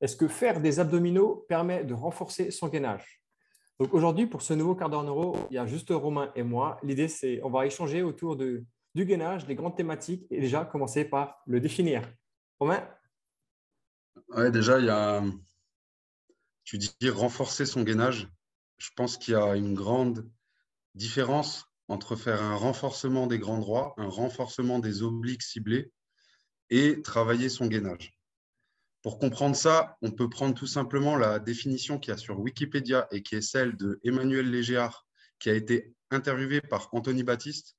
est-ce que faire des abdominaux permet de renforcer son gainage? Donc aujourd'hui, pour ce nouveau quart d'heure neuro, il y a juste Romain et moi. L'idée, c'est on va échanger autour du gainage, des grandes thématiques, et déjà commencer par le définir. Romain? Ouais, déjà, il tu dis renforcer son gainage. Je pense qu'il y a une grande différence entre faire un renforcement des grands droits, un renforcement des obliques ciblés et travailler son gainage. Pour comprendre ça, on peut prendre tout simplement la définition qu'il y a sur Wikipédia et qui est celle de Emmanuel Légéard, qui a été interviewé par Anthony Baptiste.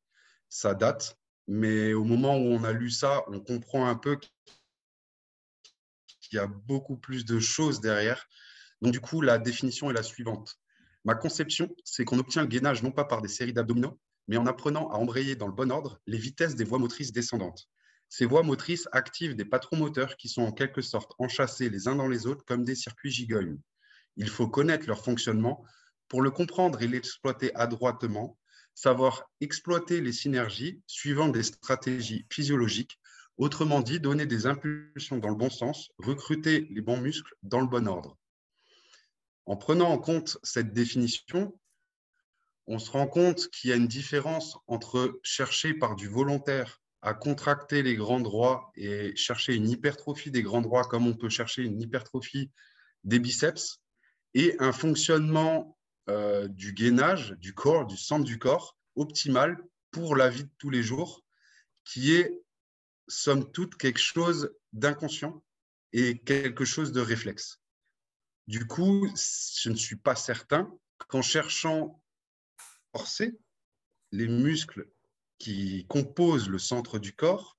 Ça date, mais au moment où on a lu ça, on comprend un peu qu'il y a beaucoup plus de choses derrière. Donc, du coup, la définition est la suivante. Ma conception, c'est qu'on obtient le gainage non pas par des séries d'abdominaux, mais en apprenant à embrayer dans le bon ordre les vitesses des voies motrices descendantes. Ces voies motrices activent des patrons moteurs qui sont en quelque sorte enchâssés les uns dans les autres comme des circuits gigognes. Il faut connaître leur fonctionnement pour le comprendre et l'exploiter adroitement, savoir exploiter les synergies suivant des stratégies physiologiques, autrement dit, donner des impulsions dans le bon sens, recruter les bons muscles dans le bon ordre. En prenant en compte cette définition, on se rend compte qu'il y a une différence entre chercher par du volontaire à contracter les grands droits et chercher une hypertrophie des grands droits comme on peut chercher une hypertrophie des biceps et un fonctionnement euh, du gainage du corps, du centre du corps optimal pour la vie de tous les jours qui est somme toute quelque chose d'inconscient et quelque chose de réflexe. Du coup, je ne suis pas certain qu'en cherchant forcer les muscles qui compose le centre du corps,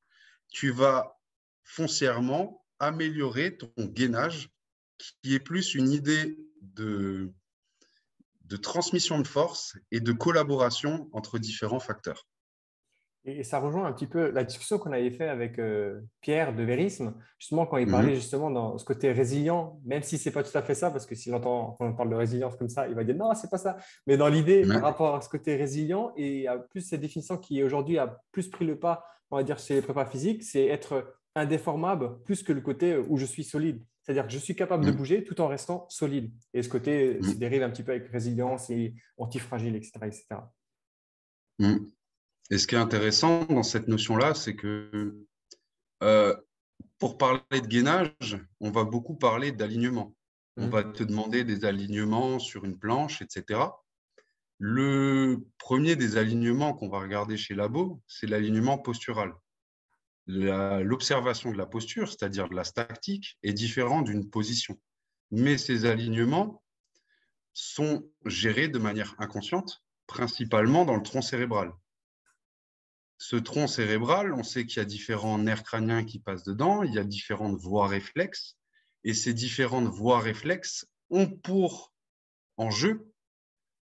tu vas foncièrement améliorer ton gainage, qui est plus une idée de, de transmission de force et de collaboration entre différents facteurs. Et ça rejoint un petit peu la discussion qu'on avait fait avec euh, Pierre de Vérisme, justement quand il parlait mhm. justement dans ce côté résilient, même si c'est pas tout à fait ça, parce que s'il entend quand on parle de résilience comme ça, il va dire non, c'est pas ça. Mais dans l'idée, par rapport à ce côté résilient, et a plus cette définition qui aujourd'hui a plus pris le pas, on va dire chez les prépas physiques, c'est être indéformable plus que le côté où je suis solide. C'est-à-dire que je suis capable de mhm. bouger tout en restant solide. Et ce côté se mhm. dérive un petit peu avec résilience et antifragile, etc. etc. Et ce qui est intéressant dans cette notion-là, c'est que euh, pour parler de gainage, on va beaucoup parler d'alignement. On mmh. va te demander des alignements sur une planche, etc. Le premier des alignements qu'on va regarder chez Labo, c'est l'alignement postural. L'observation de la posture, c'est-à-dire de la statique, est différente d'une position. Mais ces alignements sont gérés de manière inconsciente, principalement dans le tronc cérébral. Ce tronc cérébral, on sait qu'il y a différents nerfs crâniens qui passent dedans, il y a différentes voies réflexes, et ces différentes voies réflexes ont pour enjeu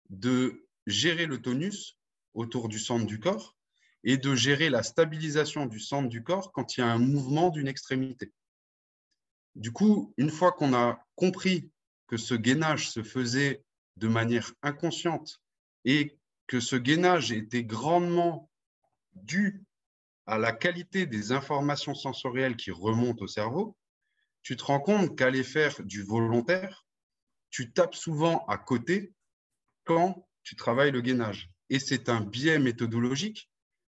de gérer le tonus autour du centre du corps et de gérer la stabilisation du centre du corps quand il y a un mouvement d'une extrémité. Du coup, une fois qu'on a compris que ce gainage se faisait de manière inconsciente et que ce gainage était grandement dû à la qualité des informations sensorielles qui remontent au cerveau, tu te rends compte qu'aller faire du volontaire, tu tapes souvent à côté quand tu travailles le gainage. Et c'est un biais méthodologique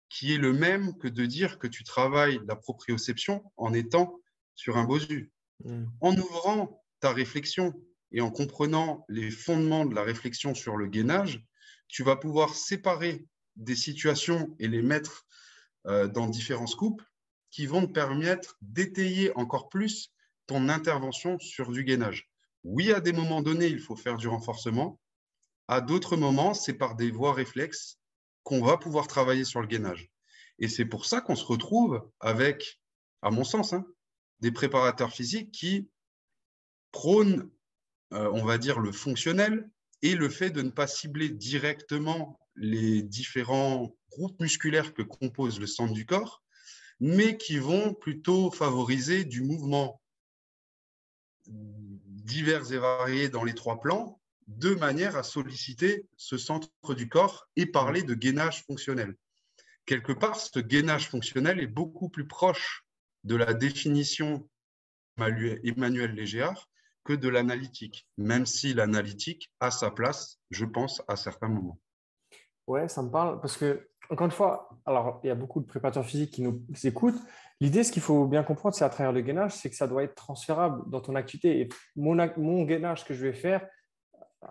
qui est le même que de dire que tu travailles la proprioception en étant sur un bosu. Mm. En ouvrant ta réflexion et en comprenant les fondements de la réflexion sur le gainage, tu vas pouvoir séparer des situations et les mettre euh, dans différents scoops qui vont te permettre d'étayer encore plus ton intervention sur du gainage. Oui, à des moments donnés, il faut faire du renforcement. À d'autres moments, c'est par des voies réflexes qu'on va pouvoir travailler sur le gainage. Et c'est pour ça qu'on se retrouve avec, à mon sens, hein, des préparateurs physiques qui prônent, euh, on va dire, le fonctionnel et le fait de ne pas cibler directement les différents groupes musculaires que compose le centre du corps, mais qui vont plutôt favoriser du mouvement divers et variés dans les trois plans, de manière à solliciter ce centre du corps et parler de gainage fonctionnel. Quelque part, ce gainage fonctionnel est beaucoup plus proche de la définition Emmanuel Légéard que de l'analytique, même si l'analytique a sa place, je pense, à certains moments. Ouais, ça me parle parce que, encore une fois, alors il y a beaucoup de préparateurs physiques qui nous écoutent. L'idée, ce qu'il faut bien comprendre, c'est à travers le gainage, c'est que ça doit être transférable dans ton activité. Et mon, mon gainage que je vais faire,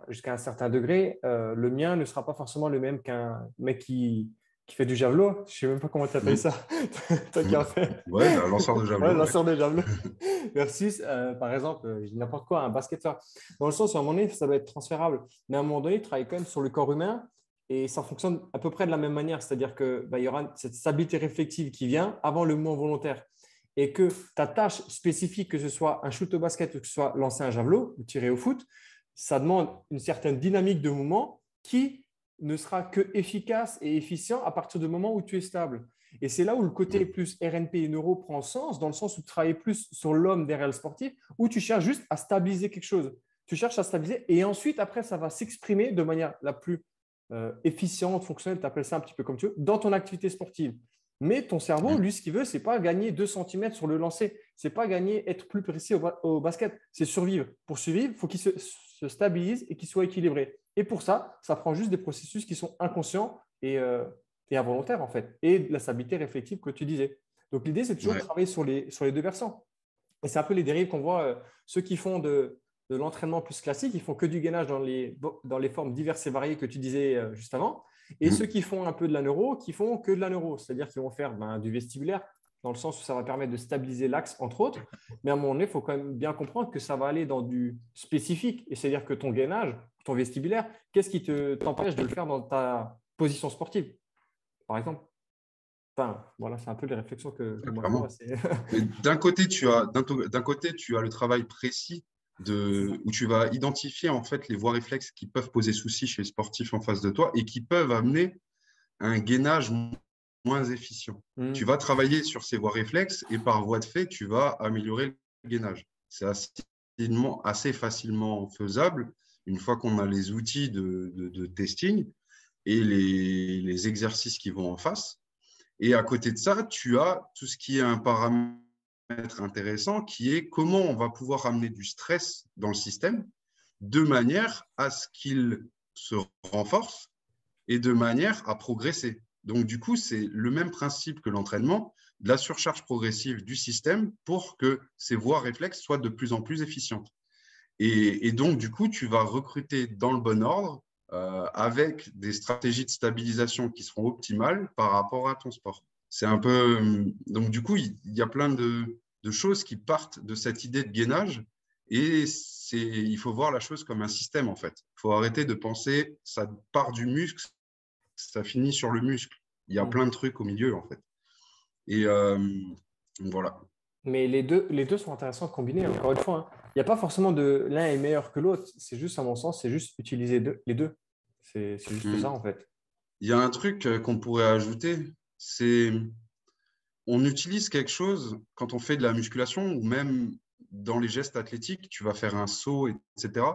jusqu'à un certain degré, euh, le mien ne sera pas forcément le même qu'un mec qui, qui fait du javelot. Je ne sais même pas comment tu appelles ça. Toi qui en fais. Ouais, un lanceur de javelot. Ouais, lanceur de javelot. Versus, euh, par exemple, euh, n'importe quoi, un basketteur. Dans le sens où, à un moment donné, ça doit être transférable. Mais à un moment donné, il travaille quand même sur le corps humain et ça fonctionne à peu près de la même manière. C'est-à-dire qu'il bah, y aura cette stabilité réflexive qui vient avant le mouvement volontaire. Et que ta tâche spécifique, que ce soit un shoot au basket ou que ce soit lancer un javelot ou tirer au foot, ça demande une certaine dynamique de mouvement qui ne sera que efficace et efficient à partir du moment où tu es stable. Et c'est là où le côté plus RNP et neuro prend sens, dans le sens où tu travailles plus sur l'homme des réels sportifs, où tu cherches juste à stabiliser quelque chose. Tu cherches à stabiliser et ensuite, après, ça va s'exprimer de manière la plus euh, efficiente, fonctionnelle, tu appelles ça un petit peu comme tu veux, dans ton activité sportive. Mais ton cerveau, lui, ce qu'il veut, c'est pas gagner 2 cm sur le lancer. C'est pas gagner, être plus précis au, basket. C'est survivre. Pour survivre, il faut qu'il se, se, stabilise et qu'il soit équilibré. Et pour ça, ça prend juste des processus qui sont inconscients et, euh, et involontaires, en fait. Et de la stabilité réflexive que tu disais. Donc, l'idée, c'est toujours de travailler sur les, sur les deux versants. Et c'est un peu les dérives qu'on voit. Euh, ceux qui font de, de l'entraînement plus classique, ils font que du gainage dans les, dans les formes diverses et variées que tu disais euh, juste avant. Et mmh. ceux qui font un peu de la neuro, qui font que de la neuro, c'est-à-dire qu'ils vont faire ben, du vestibulaire, dans le sens où ça va permettre de stabiliser l'axe, entre autres. Mais à un moment donné, il faut quand même bien comprendre que ça va aller dans du spécifique. Et c'est-à-dire que ton gainage, ton vestibulaire, qu'est-ce qui t'empêche de le faire dans ta position sportive, par exemple? Enfin, voilà, c'est un peu les réflexions que, D'un côté, tu as, d'un côté, tu as le travail précis de, où tu vas identifier en fait les voies réflexes qui peuvent poser souci chez les sportifs en face de toi et qui peuvent amener un gainage moins efficient. Hmm. Tu vas travailler sur ces voies réflexes et par voie de fait, tu vas améliorer le gainage. C'est assez, assez, facilement faisable une fois qu'on a les outils de, de, testing et les, les, exercices qui vont en face. Et à côté de ça, tu as tout ce qui est un paramètre intéressant qui est comment on va pouvoir amener du stress dans le système de manière à ce qu'il se renforce et de manière à progresser. Donc, du coup, c'est le même principe que l'entraînement, de la surcharge progressive du système pour que ces voies réflexes soient de plus en plus efficientes. Et, donc, du coup, tu vas recruter dans le bon ordre euh, avec des stratégies de stabilisation qui seront optimales par rapport à ton sport c'est un peu. Donc, du coup, il, y a plein de, choses qui partent de cette idée de gainage. Et il faut voir la chose comme un système, en fait. Il faut arrêter de penser ça part du muscle, ça finit sur le muscle. Il y a mm. plein de trucs au milieu, en fait. Et euh, voilà. Mais les deux, les deux sont intéressants à combiner, encore une fois. Hein. Il n'y a pas forcément de l'un est meilleur que l'autre. C'est juste, à mon sens, c'est juste utiliser les deux. C'est juste mm. ça, en fait. Il y a un truc euh, qu'on pourrait ajouter, c'est on utilise quelque chose quand on fait de la musculation ou même dans les gestes athlétiques, tu vas faire un saut, etc.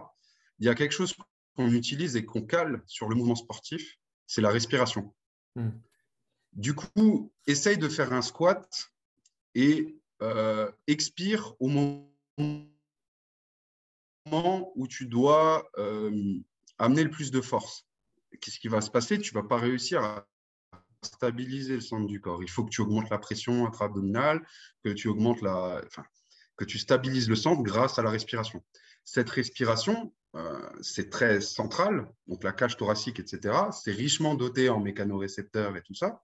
Il y a quelque chose qu'on utilise et qu'on cale sur le mouvement sportif, c'est la respiration. Hmm. Du coup, essaye de faire un squat et euh, expire au moment où tu dois euh, amener le plus de force. Qu'est-ce qui va se passer? Tu ne vas pas réussir à stabiliser le centre du corps. Il faut que tu augmentes la pression intra-abdominale, que tu augmentes la, enfin, que tu stabilises le centre grâce à la respiration. Cette respiration, euh, c'est très central, donc la cage thoracique, etc. C'est richement doté en mécanorécepteurs et tout ça.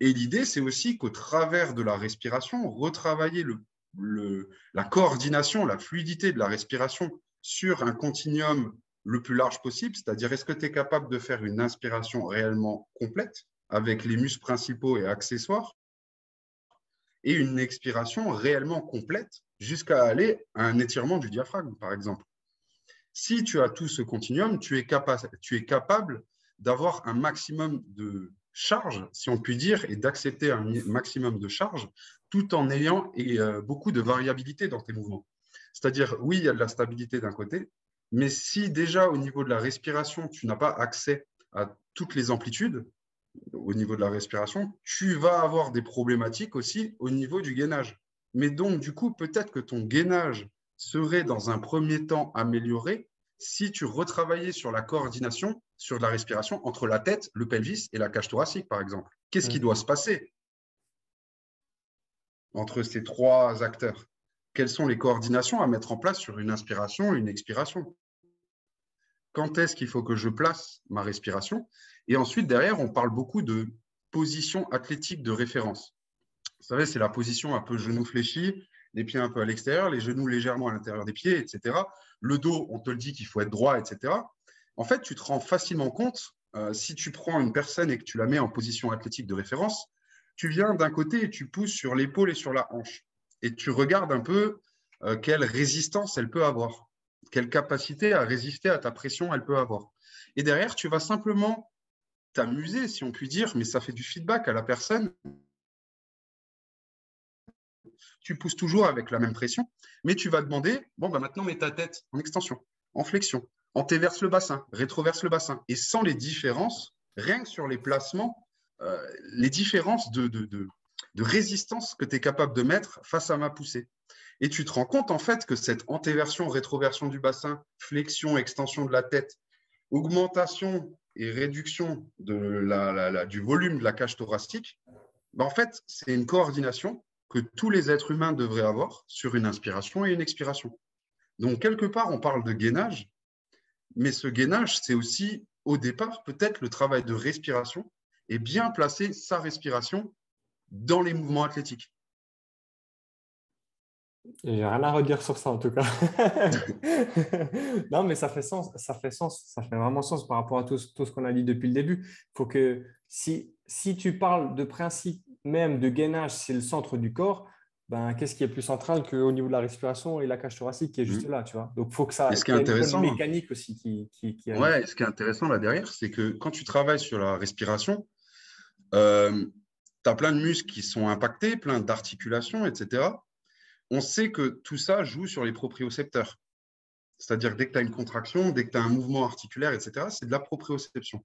Et l'idée, c'est aussi qu'au travers de la respiration, retravailler le, le, la coordination, la fluidité de la respiration sur un continuum le plus large possible, c'est-à-dire est-ce que tu es capable de faire une inspiration réellement complète avec les muscles principaux et accessoires, et une expiration réellement complète jusqu'à aller à un étirement du diaphragme, par exemple. Si tu as tout ce continuum, tu es, tu es capable d'avoir un maximum de charge, si on peut dire, et d'accepter un maximum de charge, tout en ayant et, euh, beaucoup de variabilité dans tes mouvements. C'est-à-dire, oui, il y a de la stabilité d'un côté, mais si déjà au niveau de la respiration, tu n'as pas accès à toutes les amplitudes, au niveau de la respiration, tu vas avoir des problématiques aussi au niveau du gainage. Mais donc, du coup, peut-être que ton gainage serait dans un premier temps amélioré si tu retravaillais sur la coordination, sur la respiration entre la tête, le pelvis et la cage thoracique, par exemple. Qu'est-ce qui doit se passer entre ces trois acteurs? Quelles sont les coordinations à mettre en place sur une inspiration et une expiration? Quand est-ce qu'il faut que je place ma respiration Et ensuite, derrière, on parle beaucoup de position athlétique de référence. Vous savez, c'est la position un peu genou fléchi, les pieds un peu à l'extérieur, les genoux légèrement à l'intérieur des pieds, etc. Le dos, on te le dit qu'il faut être droit, etc. En fait, tu te rends facilement compte, euh, si tu prends une personne et que tu la mets en position athlétique de référence, tu viens d'un côté et tu pousses sur l'épaule et sur la hanche. Et tu regardes un peu euh, quelle résistance elle peut avoir, quelle capacité à résister à ta pression elle peut avoir. Et derrière, tu vas simplement t'amuser, si on peut dire, mais ça fait du feedback à la personne tu pousses toujours avec la même pression, mais tu vas demander, bon, bah maintenant mets ta tête en extension, en flexion, antéverse le bassin, rétroverse le bassin, et sans les différences, rien que sur les placements, euh, les différences de, de, résistance que tu es capable de mettre face à ma poussée. Et tu te rends compte en fait que cette antéversion, rétroversion du bassin, flexion, extension de la tête, augmentation et réduction du volume de la cage thoracique, bah, en fait, c'est une coordination que tous les êtres humains devraient avoir sur une inspiration et une expiration. Donc, quelque part, on parle de gainage, mais ce gainage, c'est aussi, au départ, peut-être le travail de respiration et bien placer sa respiration dans les mouvements athlétiques. J'ai rien à redire sur ça en tout cas. non, mais ça fait sens, ça fait sens, ça fait vraiment sens par rapport à tout, tout ce qu'on a dit depuis le début. Il faut que si, si tu parles de principe même de gainage, c'est le centre du corps, ben, qu'est-ce qui est plus central qu'au niveau de la respiration et la cage thoracique qui est juste mmh. là, tu vois? Donc, il faut que ça ait une mécanique aussi qui, qui, Ouais, ce qui est intéressant là derrière, c'est que quand tu travailles sur la respiration, euh, tu as plein de muscles qui sont impactés, plein d'articulations, etc. On sait que tout ça joue sur les propriocepteurs. C'est-à-dire dès que tu as une contraction, dès que tu as un mouvement articulaire, etc., c'est de la proprioception.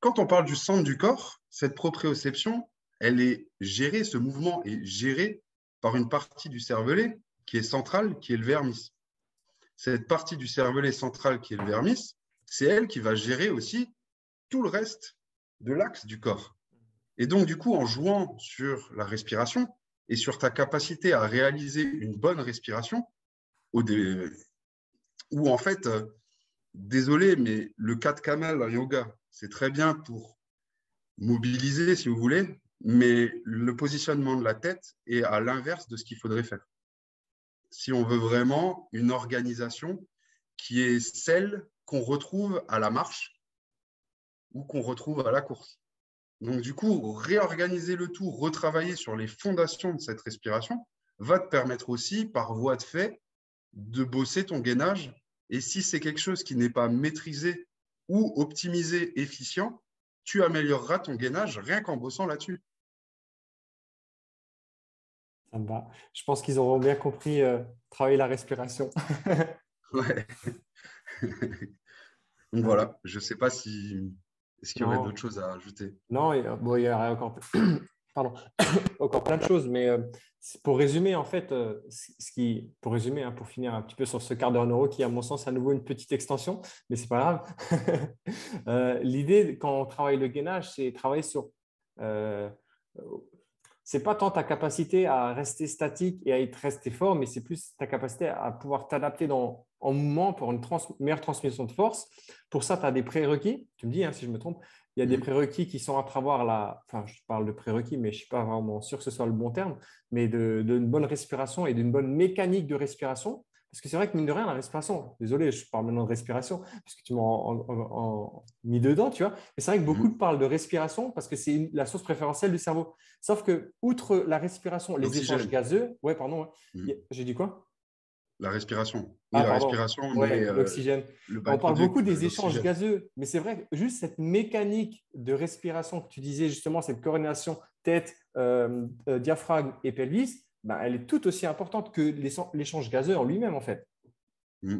Quand on parle du centre du corps, cette proprioception, elle est gérée, ce mouvement est géré par une partie du cervelet qui est centrale, qui est le vermis. Cette partie du cervelet central qui est le vermis, c'est elle qui va gérer aussi tout le reste de l'axe du corps. Et donc, du coup, en jouant sur la respiration et sur ta capacité à réaliser une bonne respiration, ou en fait, euh, désolé, mais le 4 camel en yoga, c'est très bien pour mobiliser, si vous voulez, mais le positionnement de la tête est à l'inverse de ce qu'il faudrait faire. Si on veut vraiment une organisation qui est celle qu'on retrouve à la marche ou qu'on retrouve à la course. Donc du coup, réorganiser le tout, retravailler sur les fondations de cette respiration va te permettre aussi, par voie de fait, de bosser ton gainage. Et si c'est quelque chose qui n'est pas maîtrisé ou optimisé, efficient, tu amélioreras ton gainage rien qu'en bossant là-dessus. Je pense qu'ils auront bien compris euh, travailler la respiration. ouais. Donc voilà, je ne sais pas si est-ce qu'il y aurait d'autres choses à ajouter? Non, il y a encore, Pardon. encore plein de choses, mais euh, pour résumer, en fait, euh, ce qui, pour résumer, hein, pour finir un petit peu sur ce quart d'heure neuro, qui à mon sens à nouveau une petite extension, mais c'est pas grave. L'idée quand on travaille le gainage, c'est travailler sur c'est pas tant ta capacité à rester statique et à être resté fort, mais c'est plus ta capacité à pouvoir t'adapter en mouvement pour une meilleure transmission de force. Pour ça, tu as des prérequis. Tu me dis hein, si je me trompe. Il y a des mm. prérequis qui sont à travers la. Enfin, je parle de prérequis, mais je ne suis pas vraiment sûr que ce soit le bon terme, mais d'une bonne respiration et d'une bonne mécanique de respiration. Parce que c'est vrai que mine de rien, la respiration, désolé, je parle maintenant de respiration, parce que tu m'as mis dedans, tu vois. Mais c'est vrai que beaucoup mmh. parlent de respiration parce que c'est la source préférentielle du cerveau. Sauf que, outre la respiration, les échanges gazeux, ouais, pardon, mmh. j'ai dit quoi? La respiration. Oui, ah, la respiration, euh, l'oxygène. On parle beaucoup des échanges gazeux, mais c'est vrai que juste cette mécanique de respiration que tu disais, justement, cette coordination tête, euh, euh, diaphragme et pelvis, bah, elle est tout aussi importante que l'échange gazeux en lui-même, en fait. Mm.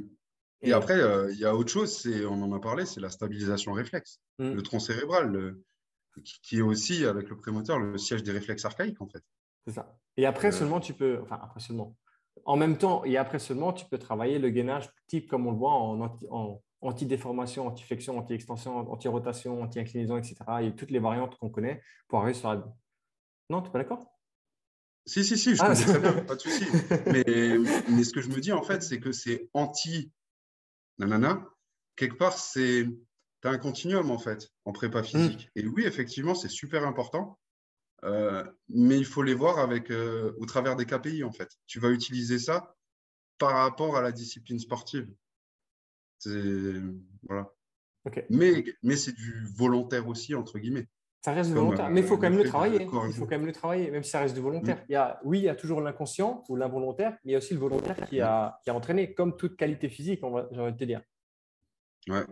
Et, après, euh, il y a autre chose, on en a parlé, c'est la stabilisation réflexe. Mm. Le tronc cérébral, qui, est aussi, avec le prémoteur, le siège des réflexes archaïques, en fait. C'est ça. Et après, euh. seulement, tu peux, enfin, après seulement, en même temps et après seulement, tu peux travailler le gainage type comme on le voit en, en anti-déformation, anti-flexion, anti-extension, anti-rotation, anti-inclinaison, etc. Et toutes les variantes qu'on connaît pour arriver sur la. Non, tu n'es pas d'accord? Si, si, si, je ah, connais très bien, pas de souci. Mais, mais, ce que je me dis, en fait, c'est que c'est anti nanana. Quelque part, c'est tu as un continuum, en fait, en prépa hmm. physique. Et oui, effectivement, c'est super important. Euh, mais il faut les voir avec, euh, au travers des KPI, en fait. Tu vas utiliser ça par rapport à la discipline sportive. Voilà. Mais, mais c'est du volontaire aussi, entre guillemets. Ça reste du volontaire, mais il faut quand même le travailler. Il faut quand même le travailler, même si ça reste du volontaire. Il y a, oui, il y a toujours l'inconscient ou l'involontaire, mais il y a aussi le volontaire qui a, qui a entraîné, comme toute qualité physique, j'ai envie de te dire. Ouais.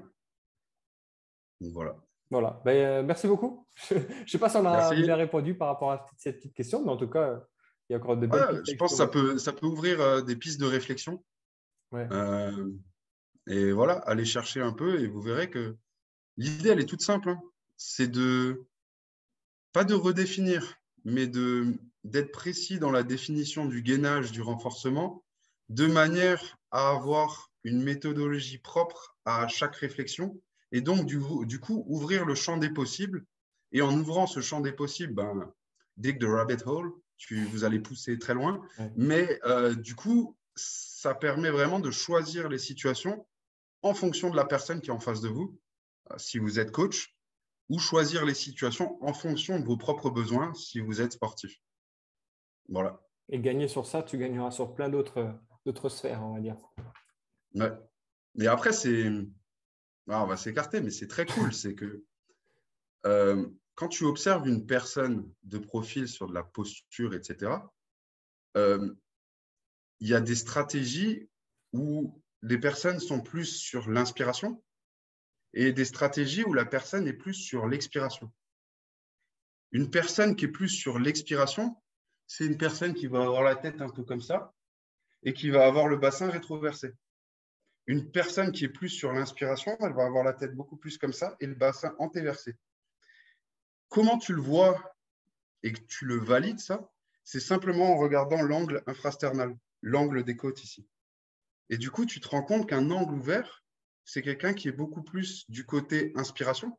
voilà. Voilà. Ben, euh, merci beaucoup. je ne sais pas si on a bien répondu par rapport à cette petite question, mais en tout cas, il y a encore de belles Je pense que ça peut, ça peut ouvrir euh, des pistes de réflexion. Ouais. Euh, et voilà, allez chercher un peu et vous verrez que l'idée, elle est toute simple. Hein. C'est de pas de redéfinir, mais d'être précis dans la définition du gainage, du renforcement, de manière à avoir une méthodologie propre à chaque réflexion, et donc du, coup ouvrir le champ des possibles. Et en ouvrant ce champ des possibles, ben, dig the rabbit hole, tu, vous allez pousser très loin, mais euh, du coup, ça permet vraiment de choisir les situations en fonction de la personne qui est en face de vous. Euh, si vous êtes coach, ou choisir les situations en fonction de vos propres besoins si vous êtes sportif. Voilà. Et gagner sur ça, tu gagneras sur plein d'autres, sphères, on va dire. Ouais. Mais après, c'est. Ah, on va s'écarter, mais c'est très cool. c'est que euh, quand tu observes une personne de profil sur de la posture, etc., euh, il y a des stratégies où les personnes sont plus sur l'inspiration et des stratégies où la personne est plus sur l'expiration. Une personne qui est plus sur l'expiration, c'est une personne qui va avoir la tête un peu comme ça et qui va avoir le bassin rétroversé. Une personne qui est plus sur l'inspiration, elle va avoir la tête beaucoup plus comme ça et le bassin antéversé. Comment tu le vois et que tu le valides, ça C'est simplement en regardant l'angle infrasternal, l'angle des côtes ici. Et du coup, tu te rends compte qu'un angle ouvert, c'est quelqu'un qui est beaucoup plus du côté inspiration.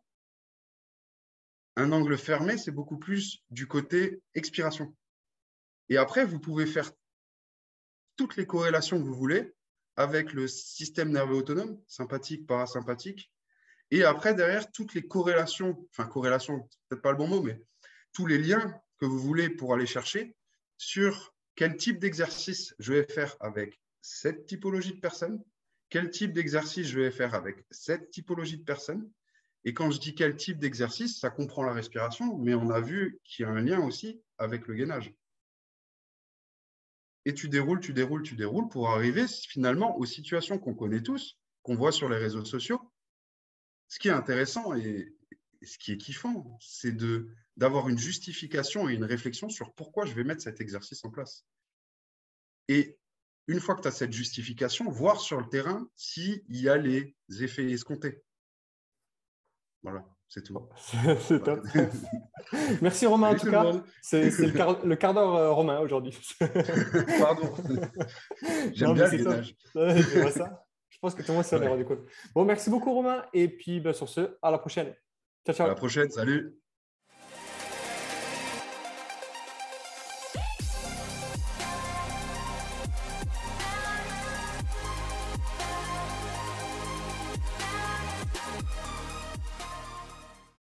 Un angle fermé, c'est beaucoup plus du côté expiration. Et après, vous pouvez faire toutes les corrélations que vous voulez avec le système nerveux autonome, sympathique, parasympathique. Et après, derrière, toutes les corrélations, enfin corrélations, peut-être pas le bon mot, mais tous les liens que vous voulez pour aller chercher sur quel type d'exercice je vais faire avec cette typologie de personnes, quel type d'exercice je vais faire avec cette typologie de personnes. Et quand je dis quel type d'exercice, ça comprend la respiration, mais on a vu qu'il y a un lien aussi avec le gainage. Et tu déroules, tu déroules, tu déroules pour arriver finalement aux situations qu'on connaît tous, qu'on voit sur les réseaux sociaux. Ce qui est intéressant et, ce qui est kiffant, c'est d'avoir une justification et une réflexion sur pourquoi je vais mettre cet exercice en place. Et une fois que tu as cette justification, voir sur le terrain s'il y a les effets escomptés. Voilà, c'est tout. c'est top. Merci Romain en tout cas. C'est le quart, d'heure euh, romain aujourd'hui. Pardon. J'aime bien le ça. Je pense que tout le monde s'en est rendu compte. Bon, merci beaucoup Romain. Et puis bah, sur ce, à la prochaine. Ciao, ciao. À la prochaine, salut.